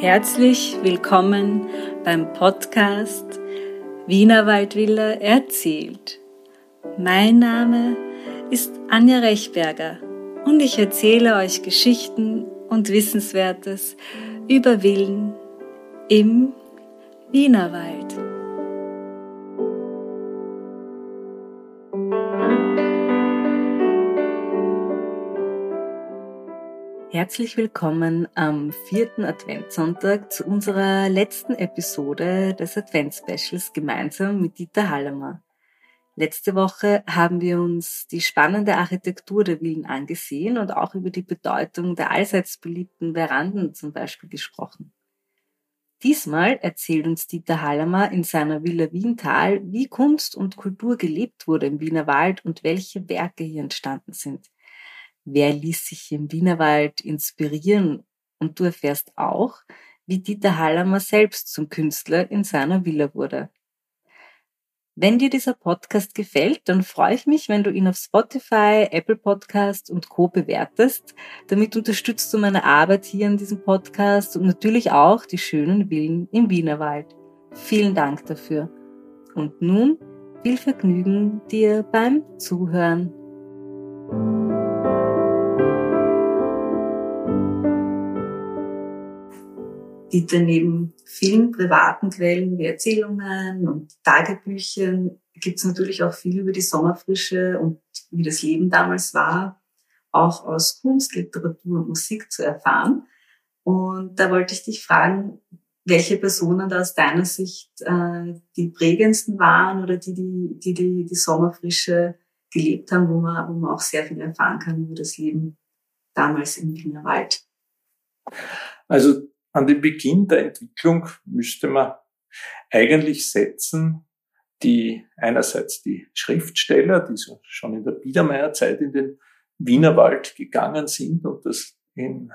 Herzlich willkommen beim Podcast Wienerwaldvilla erzählt. Mein Name ist Anja Rechberger und ich erzähle euch Geschichten und Wissenswertes über Villen im Wienerwald. Herzlich willkommen am vierten Adventssonntag zu unserer letzten Episode des Adventspecials gemeinsam mit Dieter Hallemer. Letzte Woche haben wir uns die spannende Architektur der Villen angesehen und auch über die Bedeutung der allseits beliebten Veranden zum Beispiel gesprochen. Diesmal erzählt uns Dieter Hallemer in seiner Villa Wiental, wie Kunst und Kultur gelebt wurde im Wiener Wald und welche Werke hier entstanden sind. Wer ließ sich im Wienerwald inspirieren? Und du erfährst auch, wie Dieter Hallamer selbst zum Künstler in seiner Villa wurde. Wenn dir dieser Podcast gefällt, dann freue ich mich, wenn du ihn auf Spotify, Apple Podcast und Co bewertest. Damit unterstützt du meine Arbeit hier in diesem Podcast und natürlich auch die schönen Villen im Wienerwald. Vielen Dank dafür. Und nun viel Vergnügen dir beim Zuhören. Die daneben vielen privaten Quellen wie Erzählungen und Tagebüchern gibt es natürlich auch viel über die Sommerfrische und wie das Leben damals war, auch aus Kunst, Literatur und Musik zu erfahren. Und da wollte ich dich fragen, welche Personen da aus deiner Sicht äh, die prägendsten waren oder die die, die, die, die Sommerfrische gelebt haben, wo man, wo man auch sehr viel erfahren kann über das Leben damals im Wiener Wald. Also an den Beginn der Entwicklung müsste man eigentlich setzen, die einerseits die Schriftsteller, die so schon in der Biedermeierzeit in den Wienerwald gegangen sind und das in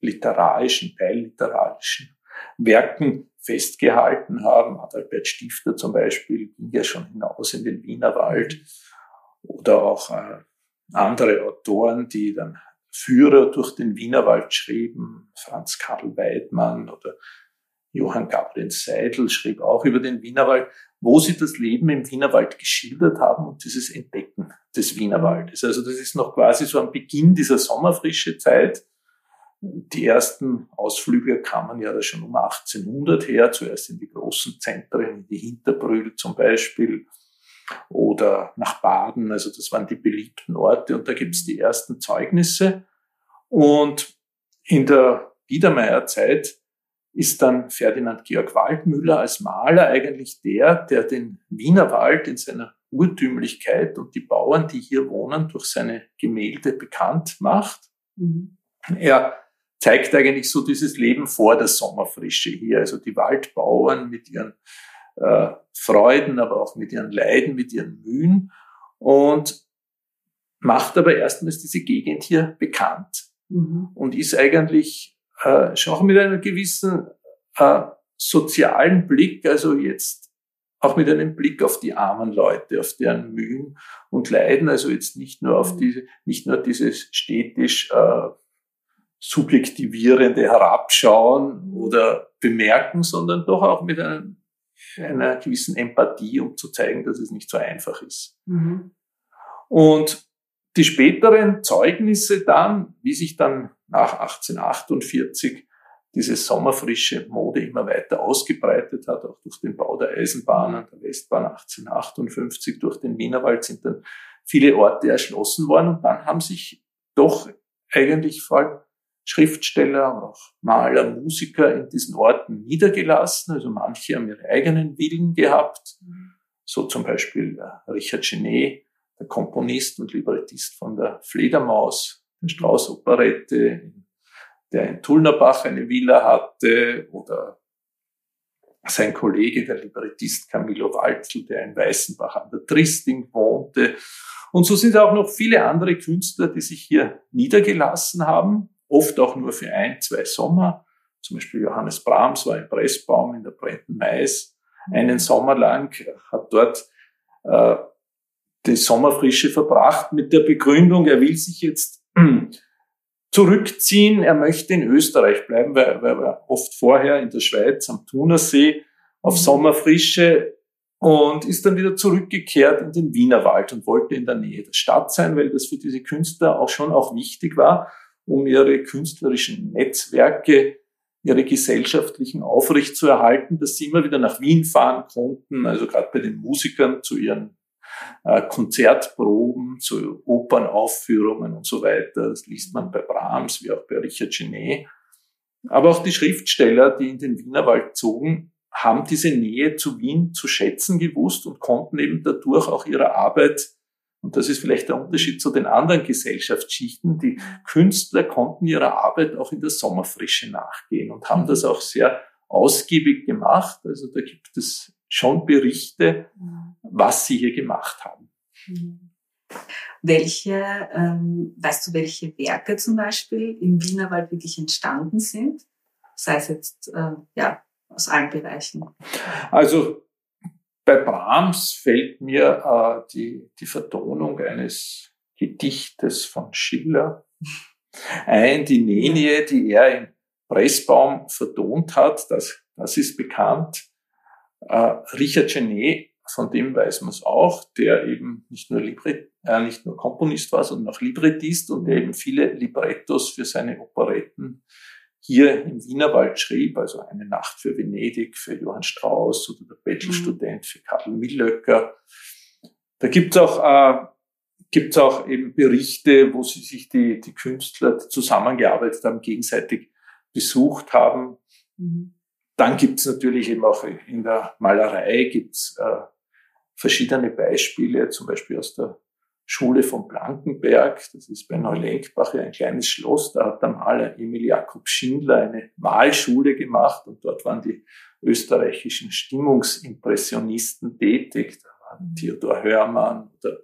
literarischen, teilliterarischen Werken festgehalten haben. Adalbert Stifter zum Beispiel ging ja schon hinaus in den Wienerwald oder auch äh, andere Autoren, die dann Führer durch den Wienerwald schrieben. Franz Karl Weidmann oder Johann Gabriel Seidel schrieb auch über den Wienerwald, wo sie das Leben im Wienerwald geschildert haben und dieses Entdecken des Wienerwaldes. Also das ist noch quasi so am Beginn dieser sommerfrische Zeit. Die ersten Ausflüge kamen ja schon um 1800 her, zuerst in die großen Zentren, in die Hinterbrühl zum Beispiel, oder nach Baden. Also das waren die beliebten Orte und da gibt es die ersten Zeugnisse. Und in der Biedermeierzeit ist dann Ferdinand Georg Waldmüller als Maler eigentlich der, der den Wiener Wald in seiner Urtümlichkeit und die Bauern, die hier wohnen, durch seine Gemälde bekannt macht. Mhm. Er zeigt eigentlich so dieses Leben vor der Sommerfrische hier, also die Waldbauern mit ihren äh, Freuden, aber auch mit ihren Leiden, mit ihren Mühen und macht aber erstmals diese Gegend hier bekannt mhm. und ist eigentlich äh, schon auch mit einem gewissen äh, sozialen Blick, also jetzt auch mit einem Blick auf die armen Leute, auf deren Mühen und Leiden, also jetzt nicht nur auf mhm. diese, nicht nur dieses stetisch äh, subjektivierende Herabschauen oder Bemerken, sondern doch auch mit einem einer gewissen Empathie, um zu zeigen, dass es nicht so einfach ist. Mhm. Und die späteren Zeugnisse dann, wie sich dann nach 1848 diese sommerfrische Mode immer weiter ausgebreitet hat, auch durch den Bau der Eisenbahnen, der Westbahn 1858 durch den Wienerwald sind dann viele Orte erschlossen worden und dann haben sich doch eigentlich vor allem Schriftsteller, auch Maler, Musiker in diesen Orten niedergelassen. Also manche haben ihre eigenen Villen gehabt. So zum Beispiel äh, Richard Genet, der Komponist und Librettist von der Fledermaus, der Strauß-Operette, der in Tullnerbach eine Villa hatte, oder sein Kollege, der Librettist Camillo Waldl, der in Weißenbach an der Tristing wohnte. Und so sind auch noch viele andere Künstler, die sich hier niedergelassen haben oft auch nur für ein, zwei Sommer. Zum Beispiel Johannes Brahms war im Pressbaum in der Brenten Mais einen Sommer lang, hat dort äh, die Sommerfrische verbracht mit der Begründung, er will sich jetzt zurückziehen. Er möchte in Österreich bleiben, weil, weil er oft vorher in der Schweiz am Thunersee auf mhm. Sommerfrische und ist dann wieder zurückgekehrt in den Wienerwald und wollte in der Nähe der Stadt sein, weil das für diese Künstler auch schon auch wichtig war, um ihre künstlerischen Netzwerke, ihre gesellschaftlichen aufrechtzuerhalten, dass sie immer wieder nach Wien fahren konnten, also gerade bei den Musikern zu ihren äh, Konzertproben, zu Opernaufführungen und so weiter. Das liest man bei Brahms wie auch bei Richard Genet. Aber auch die Schriftsteller, die in den Wienerwald zogen, haben diese Nähe zu Wien zu schätzen gewusst und konnten eben dadurch auch ihre Arbeit, und das ist vielleicht der Unterschied zu den anderen Gesellschaftsschichten, die Künstler konnten ihrer Arbeit auch in der Sommerfrische nachgehen und haben das auch sehr ausgiebig gemacht. Also da gibt es schon Berichte, was sie hier gemacht haben. Welche, ähm, weißt du, welche Werke zum Beispiel im Wienerwald wirklich entstanden sind? Sei es jetzt, äh, ja, aus allen Bereichen. Also bei Brahms fällt mir äh, die, die Vertonung eines Gedichtes von Schiller ein, die Nenie, die er im Pressbaum vertont hat, das, das ist bekannt. Äh, Richard Genet, von dem weiß man es auch, der eben nicht nur, Libret, äh, nicht nur Komponist war, sondern auch Librettist und der eben viele Librettos für seine Operetten hier im Wienerwald schrieb, also eine Nacht für Venedig für Johann Strauss oder der Bettelstudent für Karl Millöcker. Da gibt's auch, äh, gibt's auch eben Berichte, wo sie sich die, die Künstler zusammengearbeitet haben, gegenseitig besucht haben. Mhm. Dann gibt's natürlich eben auch in der Malerei gibt's äh, verschiedene Beispiele, zum Beispiel aus der Schule von Blankenberg, das ist bei Neulenkbach ein kleines Schloss, da hat der Maler Emil Jakob Schindler eine Malschule gemacht und dort waren die österreichischen Stimmungsimpressionisten tätig, da waren Theodor Hörmann oder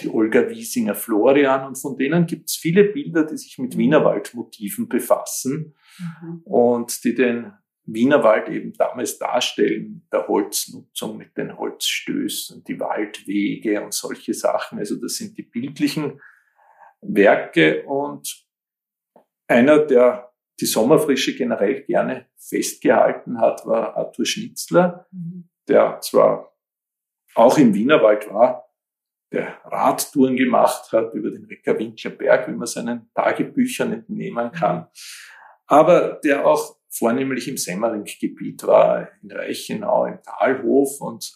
die Olga Wiesinger Florian und von denen gibt es viele Bilder, die sich mit Wienerwaldmotiven befassen mhm. und die den Wienerwald eben damals darstellen, der Holznutzung mit den Holzstößen, die Waldwege und solche Sachen. Also das sind die bildlichen Werke und einer, der die Sommerfrische generell gerne festgehalten hat, war Arthur Schnitzler, mhm. der zwar auch im Wienerwald war, der Radtouren gemacht hat über den Reckerwinkler Berg, wie man seinen Tagebüchern entnehmen kann, aber der auch vornehmlich im Semmering-Gebiet war, in Reichenau, im Talhof und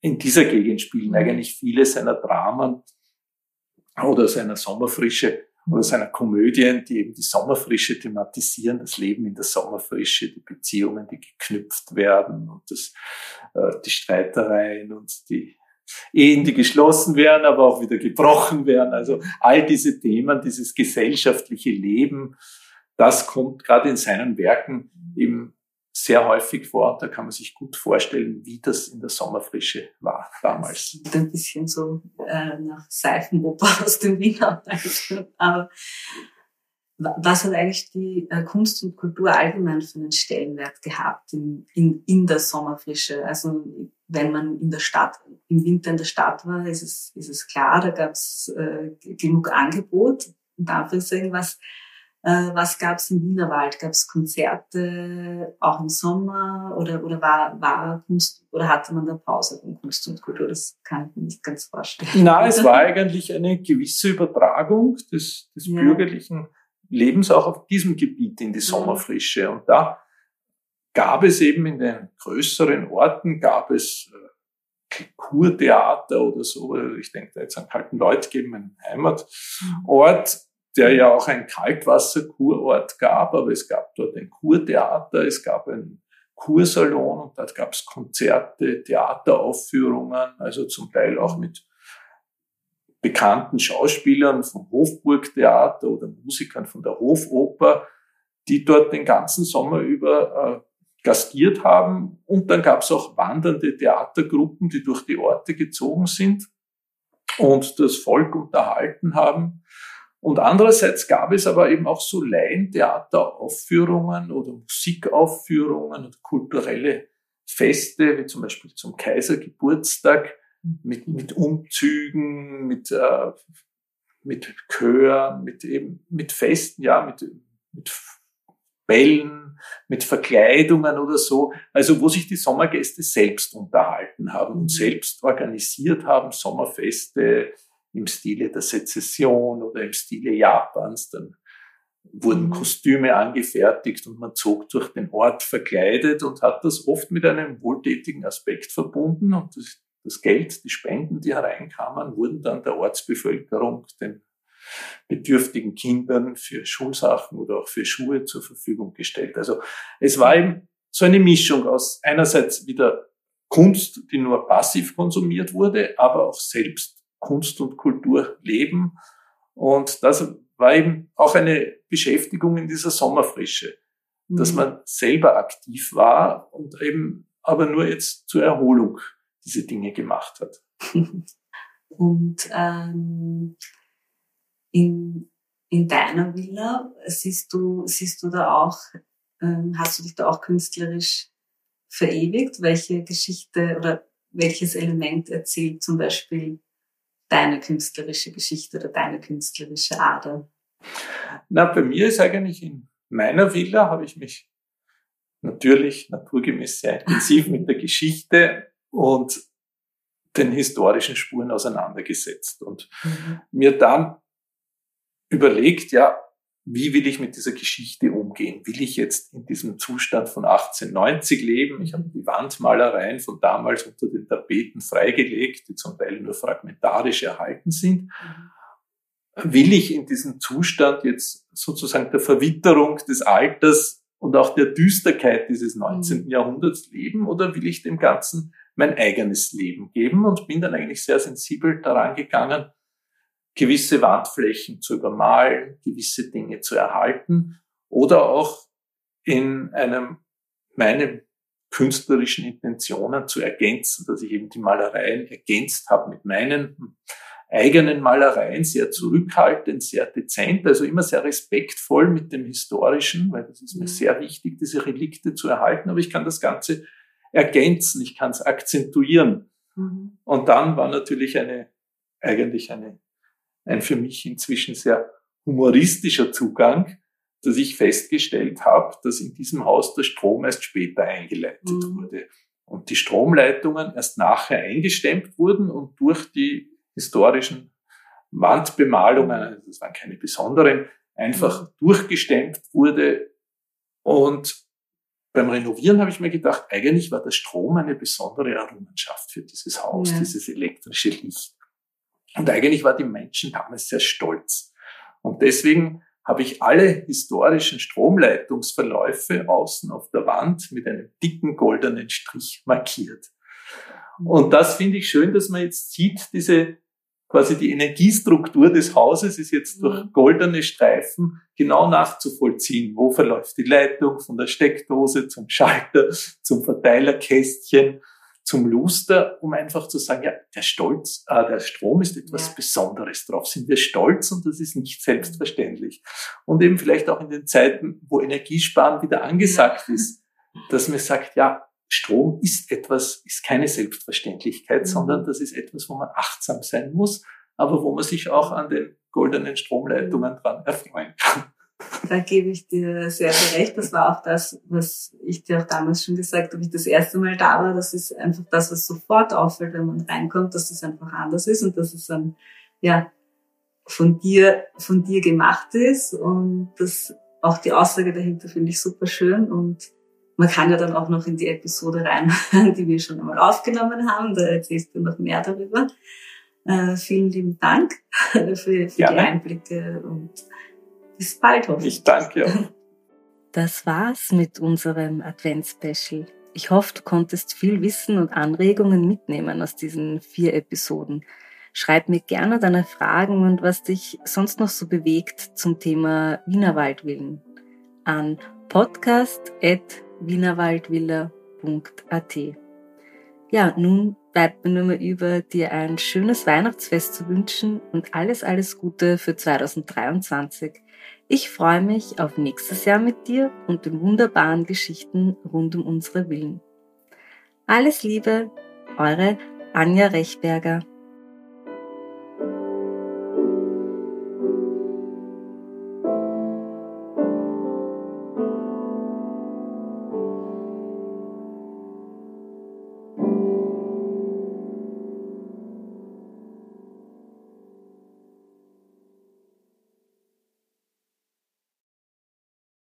in dieser Gegend spielen eigentlich viele seiner Dramen oder seiner Sommerfrische oder seiner Komödien, die eben die Sommerfrische thematisieren, das Leben in der Sommerfrische, die Beziehungen, die geknüpft werden und das, äh, die Streitereien und die Ehen, die geschlossen werden, aber auch wieder gebrochen werden. Also all diese Themen, dieses gesellschaftliche Leben, das kommt gerade in seinen Werken eben sehr häufig vor. Da kann man sich gut vorstellen, wie das in der Sommerfrische war damals. Das ein bisschen so äh, nach Seifenoper aus dem Wiener. Aber was hat eigentlich die äh, Kunst und Kultur allgemein für einen Stellenwert gehabt in, in, in der Sommerfrische? Also wenn man in der Stadt, im Winter in der Stadt war, ist es, ist es klar, da gab es äh, genug Angebot. Und dafür ist irgendwas was gab es im Wienerwald? Gab es Konzerte auch im Sommer oder, oder war, war Kunst oder hatte man da Pause von Kunst und Kultur? Das kann ich mir nicht ganz vorstellen. Na, es war eigentlich eine gewisse Übertragung des, des ja. bürgerlichen Lebens auch auf diesem Gebiet in die Sommerfrische. Und da gab es eben in den größeren Orten, gab es äh, Kurtheater oder so. Ich denke da jetzt an Kalten Leutgeben, einen Heimatort der ja auch ein Kaltwasserkurort gab, aber es gab dort ein Kurtheater, es gab einen Kursalon und dort gab es Konzerte, Theateraufführungen, also zum Teil auch mit bekannten Schauspielern vom Hofburgtheater oder Musikern von der Hofoper, die dort den ganzen Sommer über äh, gastiert haben. Und dann gab es auch wandernde Theatergruppen, die durch die Orte gezogen sind und das Volk unterhalten haben. Und andererseits gab es aber eben auch so Laientheateraufführungen oder Musikaufführungen oder kulturelle Feste, wie zum Beispiel zum Kaisergeburtstag, mit, mit Umzügen, mit äh, mit Chör, mit eben, mit Festen, ja, mit, mit Bällen, mit Verkleidungen oder so. Also wo sich die Sommergäste selbst unterhalten haben und mhm. selbst organisiert haben, Sommerfeste im Stile der Sezession oder im Stile Japans. Dann wurden mhm. Kostüme angefertigt und man zog durch den Ort verkleidet und hat das oft mit einem wohltätigen Aspekt verbunden und das, das Geld, die Spenden, die hereinkamen, wurden dann der Ortsbevölkerung, den bedürftigen Kindern für Schulsachen oder auch für Schuhe zur Verfügung gestellt. Also es war eben so eine Mischung aus einerseits wieder Kunst, die nur passiv konsumiert wurde, aber auch selbst Kunst und Kultur leben. Und das war eben auch eine Beschäftigung in dieser Sommerfrische, mhm. dass man selber aktiv war und eben aber nur jetzt zur Erholung diese Dinge gemacht hat. Und ähm, in, in deiner Villa siehst du, siehst du da auch, ähm, hast du dich da auch künstlerisch verewigt? Welche Geschichte oder welches Element erzählt zum Beispiel deine künstlerische Geschichte oder deine künstlerische Ader? Na, bei mir ist eigentlich in meiner Villa habe ich mich natürlich naturgemäß sehr intensiv mit der Geschichte und den historischen Spuren auseinandergesetzt und mhm. mir dann überlegt, ja, wie will ich mit dieser Geschichte umgehen? Will ich jetzt in diesem Zustand von 1890 leben? Ich habe die Wandmalereien von damals unter den Tapeten freigelegt, die zum Teil nur fragmentarisch erhalten sind. Mhm. Will ich in diesem Zustand jetzt sozusagen der Verwitterung des Alters und auch der Düsterkeit dieses 19. Mhm. Jahrhunderts leben oder will ich dem Ganzen mein eigenes Leben geben? Und bin dann eigentlich sehr sensibel daran gegangen, gewisse Wandflächen zu übermalen, gewisse Dinge zu erhalten oder auch in einem, meine künstlerischen Intentionen zu ergänzen, dass ich eben die Malereien ergänzt habe mit meinen eigenen Malereien, sehr zurückhaltend, sehr dezent, also immer sehr respektvoll mit dem Historischen, weil das ist mir mhm. sehr wichtig, diese Relikte zu erhalten, aber ich kann das Ganze ergänzen, ich kann es akzentuieren. Mhm. Und dann war natürlich eine, eigentlich eine ein für mich inzwischen sehr humoristischer Zugang, dass ich festgestellt habe, dass in diesem Haus der Strom erst später eingeleitet mhm. wurde und die Stromleitungen erst nachher eingestemmt wurden und durch die historischen Wandbemalungen, also das waren keine besonderen, einfach mhm. durchgestemmt wurde. Und beim Renovieren habe ich mir gedacht, eigentlich war der Strom eine besondere Errungenschaft für dieses Haus, ja. dieses elektrische Licht. Und eigentlich war die Menschen damals sehr stolz. Und deswegen habe ich alle historischen Stromleitungsverläufe außen auf der Wand mit einem dicken goldenen Strich markiert. Und das finde ich schön, dass man jetzt sieht, diese quasi die Energiestruktur des Hauses ist jetzt durch mhm. goldene Streifen genau nachzuvollziehen. Wo verläuft die Leitung von der Steckdose zum Schalter, zum Verteilerkästchen, zum Luster, um einfach zu sagen, ja, der Stolz, äh, der Strom ist etwas ja. Besonderes. Darauf sind wir stolz und das ist nicht selbstverständlich. Und eben vielleicht auch in den Zeiten, wo Energiesparen wieder angesagt ja. ist, dass man sagt, ja, Strom ist etwas, ist keine Selbstverständlichkeit, mhm. sondern das ist etwas, wo man achtsam sein muss, aber wo man sich auch an den goldenen Stromleitungen dran erfreuen kann. Da gebe ich dir sehr viel recht. Das war auch das, was ich dir auch damals schon gesagt habe, ich das erste Mal da war. Das ist einfach das, was sofort auffällt, wenn man reinkommt, dass das einfach anders ist und dass es dann, ja, von dir, von dir gemacht ist. Und das, auch die Aussage dahinter finde ich super schön. Und man kann ja dann auch noch in die Episode rein, die wir schon einmal aufgenommen haben. Da erzählst du noch mehr darüber. Äh, vielen lieben Dank für, für die Einblicke und bis bald hoffentlich. Ich danke. Das war's mit unserem Advents-Special. Ich hoffe, du konntest viel Wissen und Anregungen mitnehmen aus diesen vier Episoden. Schreib mir gerne deine Fragen und was dich sonst noch so bewegt zum Thema Wienerwaldvillen an podcast.wienerwaldvilla.at. Ja, nun bleibt mir nur mehr über, dir ein schönes Weihnachtsfest zu wünschen und alles, alles Gute für 2023. Ich freue mich auf nächstes Jahr mit dir und den wunderbaren Geschichten rund um unsere Villen. Alles Liebe, eure Anja Rechberger.